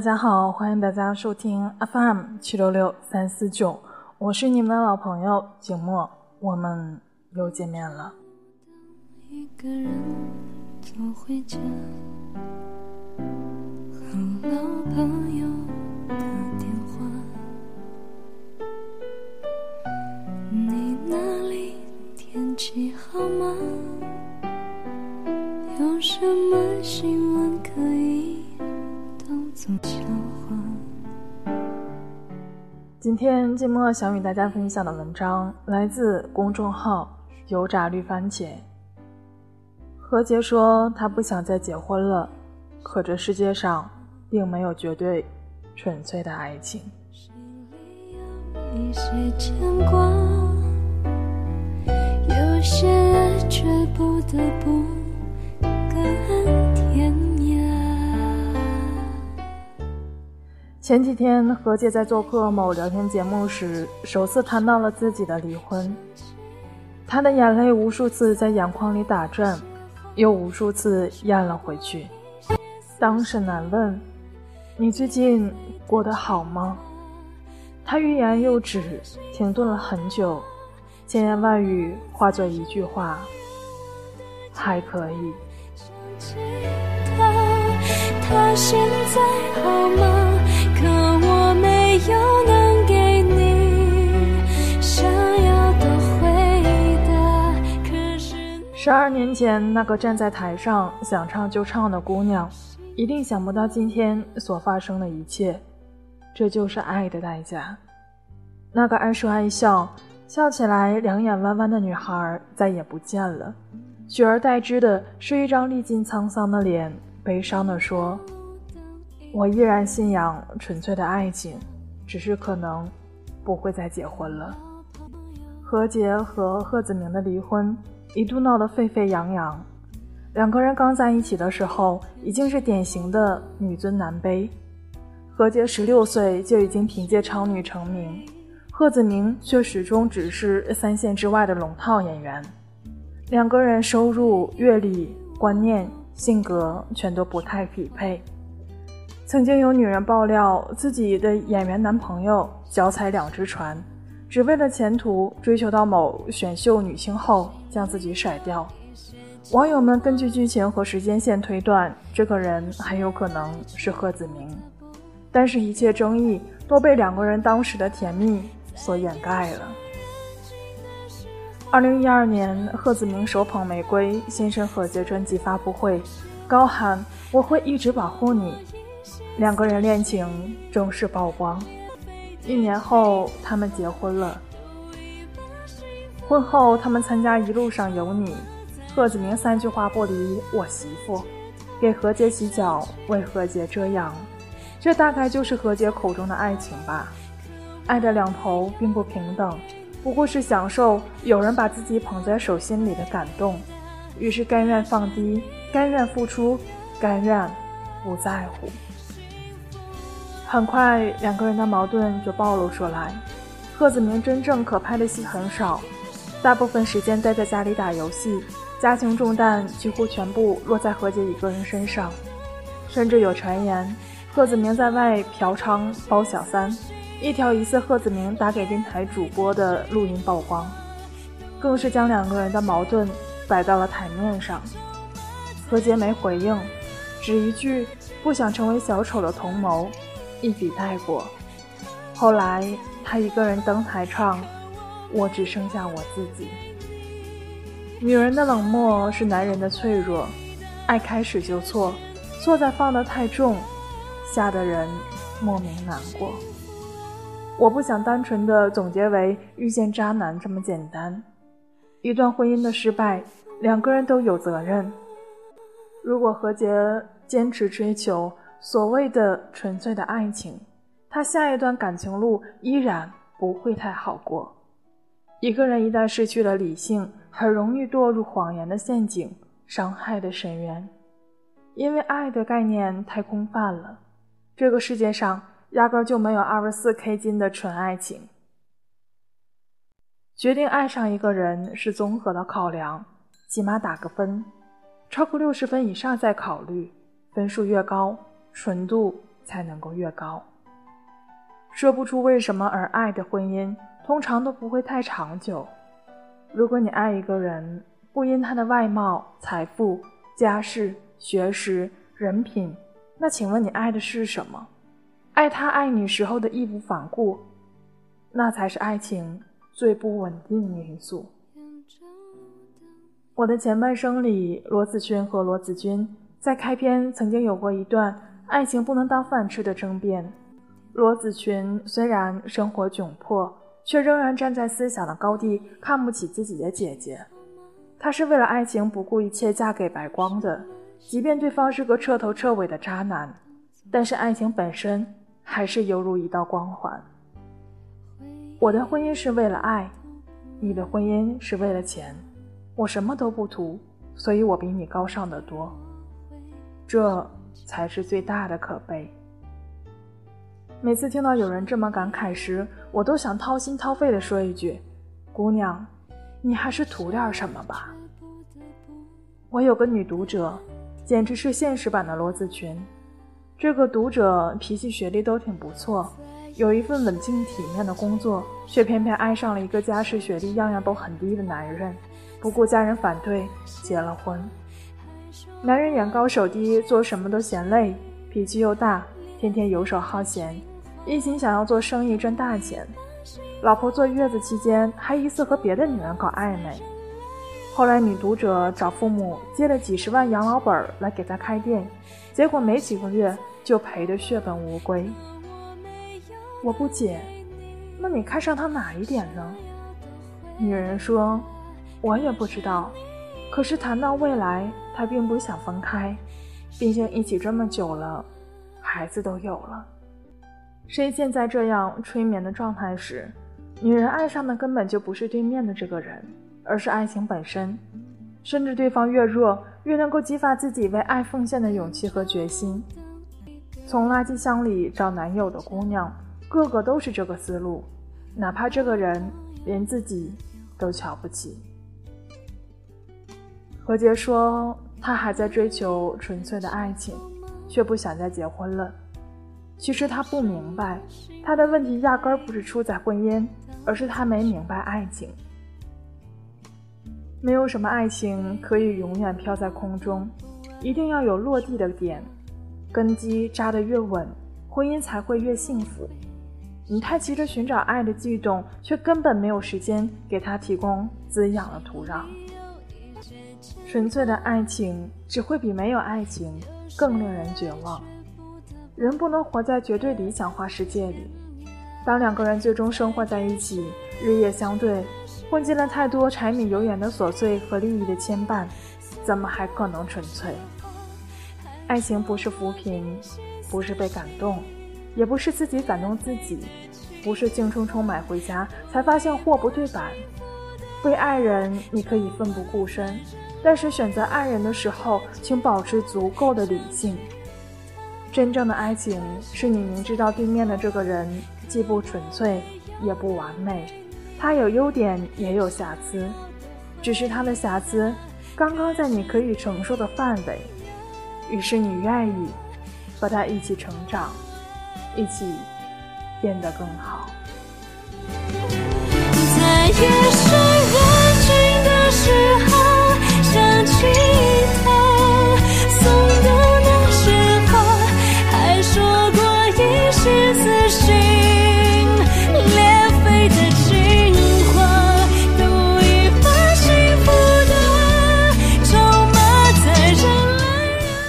大家好，欢迎大家收听 FM 七六六三四九，我是你们的老朋友景墨，我们又见面了。一个人走回家，和老朋友的电话，你那里天气好吗？有什么新闻可以？今天静默想与大家分享的文章来自公众号“油炸绿番茄”。何洁说她不想再结婚了，可这世界上并没有绝对纯粹的爱情。有些爱却不得不前几天，何洁在做客某聊天节目时，首次谈到了自己的离婚。她的眼泪无数次在眼眶里打转，又无数次咽了回去。当沈南问：“你最近过得好吗？”他欲言又止，停顿了很久，千言万语化作一句话：“还可以。”他现在好吗？有能给你想要的回答。十二年前，那个站在台上想唱就唱的姑娘，一定想不到今天所发生的一切。这就是爱的代价。那个爱说爱笑，笑起来两眼弯弯的女孩再也不见了，取而代之的是一张历尽沧桑的脸，悲伤地说：“我依然信仰纯粹的爱情。”只是可能不会再结婚了。何洁和贺子铭的离婚一度闹得沸沸扬扬。两个人刚在一起的时候，已经是典型的女尊男卑。何洁十六岁就已经凭借超女成名，贺子铭却始终只是三线之外的龙套演员。两个人收入、阅历、观念、性格全都不太匹配。曾经有女人爆料，自己的演员男朋友脚踩两只船，只为了前途追求到某选秀女星后将自己甩掉。网友们根据剧情和时间线推断，这个人很有可能是贺子明，但是，一切争议都被两个人当时的甜蜜所掩盖了。二零一二年，贺子明手捧玫瑰现身贺洁专辑发布会，高喊：“我会一直保护你。”两个人恋情正式曝光，一年后他们结婚了。婚后他们参加《一路上有你》，贺子明三句话不离我媳妇，给何洁洗脚，为何洁遮阳，这大概就是何洁口中的爱情吧。爱的两头并不平等，不过是享受有人把自己捧在手心里的感动，于是甘愿放低，甘愿付出，甘愿不在乎。很快，两个人的矛盾就暴露出来。贺子明真正可拍的戏很少，大部分时间待在家里打游戏，家庭重担几乎全部落在何洁一个人身上。甚至有传言，贺子明在外嫖娼包小三，一条疑似贺子明打给电台主播的录音曝光，更是将两个人的矛盾摆到了台面上。何洁没回应，只一句不想成为小丑的同谋。一笔带过。后来，他一个人登台唱：“我只剩下我自己。”女人的冷漠是男人的脆弱，爱开始就错，错在放得太重，吓得人莫名难过。我不想单纯的总结为遇见渣男这么简单。一段婚姻的失败，两个人都有责任。如果何洁坚持追求，所谓的纯粹的爱情，他下一段感情路依然不会太好过。一个人一旦失去了理性，很容易堕入谎言的陷阱，伤害的深渊。因为爱的概念太空泛了，这个世界上压根就没有二十四 K 金的纯爱情。决定爱上一个人是综合的考量，起码打个分，超过六十分以上再考虑，分数越高。纯度才能够越高。说不出为什么而爱的婚姻，通常都不会太长久。如果你爱一个人，不因他的外貌、财富、家世、学识、人品，那请问你爱的是什么？爱他爱你时候的义无反顾，那才是爱情最不稳定的因素。我的前半生里，罗子君和罗子君在开篇曾经有过一段爱情不能当饭吃的争辩。罗子君虽然生活窘迫，却仍然站在思想的高地，看不起自己的姐姐。她是为了爱情不顾一切嫁给白光的，即便对方是个彻头彻尾的渣男，但是爱情本身还是犹如一道光环。我的婚姻是为了爱，你的婚姻是为了钱，我什么都不图，所以我比你高尚得多，这才是最大的可悲。每次听到有人这么感慨时，我都想掏心掏肺的说一句：“姑娘。”你还是图点什么吧。我有个女读者，简直是现实版的罗子群。这个读者脾气、学历都挺不错，有一份稳静体面的工作，却偏偏爱上了一个家世、学历样样都很低的男人，不顾家人反对结了婚。男人眼高手低，做什么都嫌累，脾气又大，天天游手好闲，一心想要做生意赚大钱。老婆坐月子期间还疑似和别的女人搞暧昧，后来女读者找父母借了几十万养老本来给她开店，结果没几个月就赔得血本无归。我不解，那你看上他哪一点呢？女人说，我也不知道，可是谈到未来，他并不想分开，毕竟一起这么久了，孩子都有了。深陷在这样催眠的状态时。女人爱上的根本就不是对面的这个人，而是爱情本身。甚至对方越弱，越能够激发自己为爱奉献的勇气和决心。从垃圾箱里找男友的姑娘，个个都是这个思路，哪怕这个人连自己都瞧不起。何洁说，她还在追求纯粹的爱情，却不想再结婚了。其实她不明白，她的问题压根儿不是出在婚姻。而是他没明白爱情，没有什么爱情可以永远飘在空中，一定要有落地的点，根基扎得越稳，婚姻才会越幸福。你太急着寻找爱的悸动，却根本没有时间给他提供滋养的土壤。纯粹的爱情只会比没有爱情更令人绝望。人不能活在绝对理想化世界里。当两个人最终生活在一起，日夜相对，混进了太多柴米油盐的琐碎和利益的牵绊，怎么还可能纯粹？爱情不是扶贫，不是被感动，也不是自己感动自己，不是兴冲冲买回家才发现货不对版。为爱人，你可以奋不顾身，但是选择爱人的时候，请保持足够的理性。真正的爱情，是你明知道对面的这个人。既不纯粹，也不完美，他有优点，也有瑕疵，只是他的瑕疵刚刚在你可以承受的范围，于是你愿意和他一起成长，一起变得更好。在夜深人静的时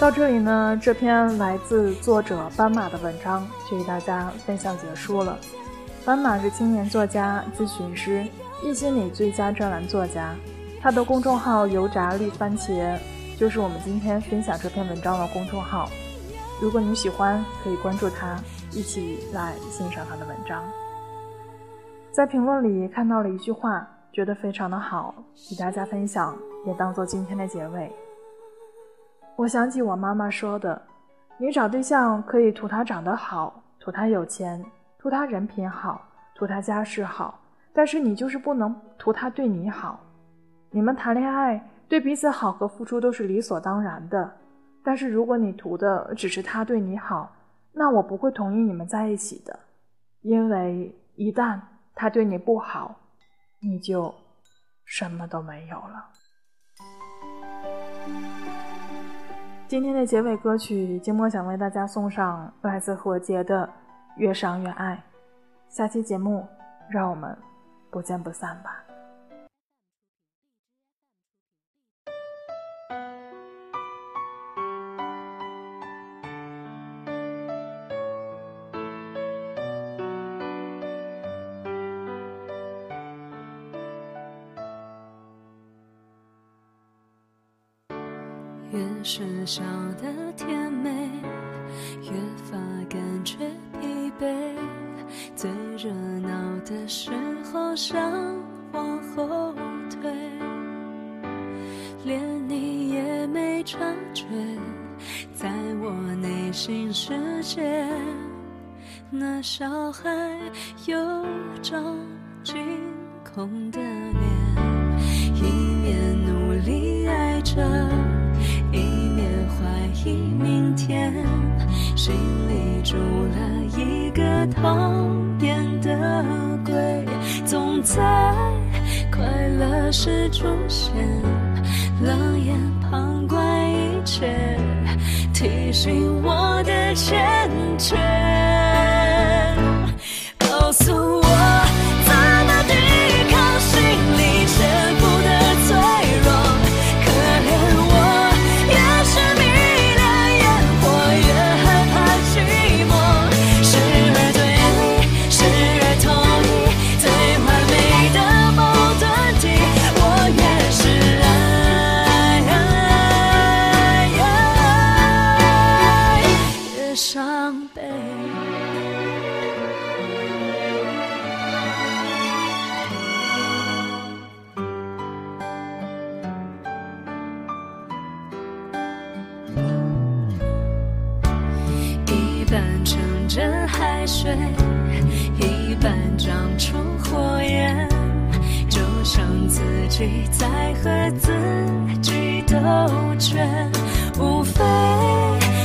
到这里呢，这篇来自作者斑马的文章就与大家分享结束了。斑马是青年作家、咨询师、易心理最佳专栏作家，他的公众号“油炸绿番茄”就是我们今天分享这篇文章的公众号。如果你喜欢，可以关注他，一起来欣赏他的文章。在评论里看到了一句话，觉得非常的好，与大家分享，也当做今天的结尾。我想起我妈妈说的：“你找对象可以图他长得好，图他有钱，图他人品好，图他家世好，但是你就是不能图他对你好。你们谈恋爱，对彼此好和付出都是理所当然的。但是如果你图的只是他对你好，那我不会同意你们在一起的，因为一旦他对你不好，你就什么都没有了。今天的结尾歌曲，静默想为大家送上来自何洁的《越伤越爱》。下期节目，让我们不见不散吧。越是笑得甜美，越发感觉疲惫。最热闹的时候想往后退，连你也没察觉，在我内心世界，那小孩有张惊恐的脸，一面努力爱着。替明天，心里住了一个讨厌的鬼，总在快乐时出现，冷眼旁观一切，提醒我的欠缺，告诉我。一半长出火焰，就像自己在和自己斗拳，无非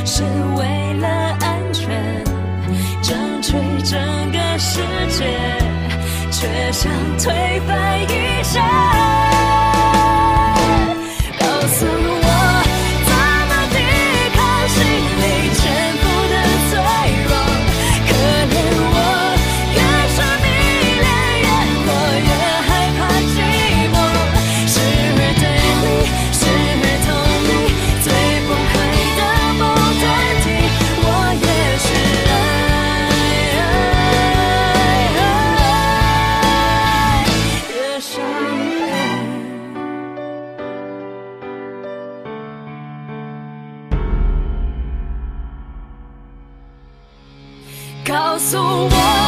是为了安全，争取整个世界，却想推翻一切。告诉我。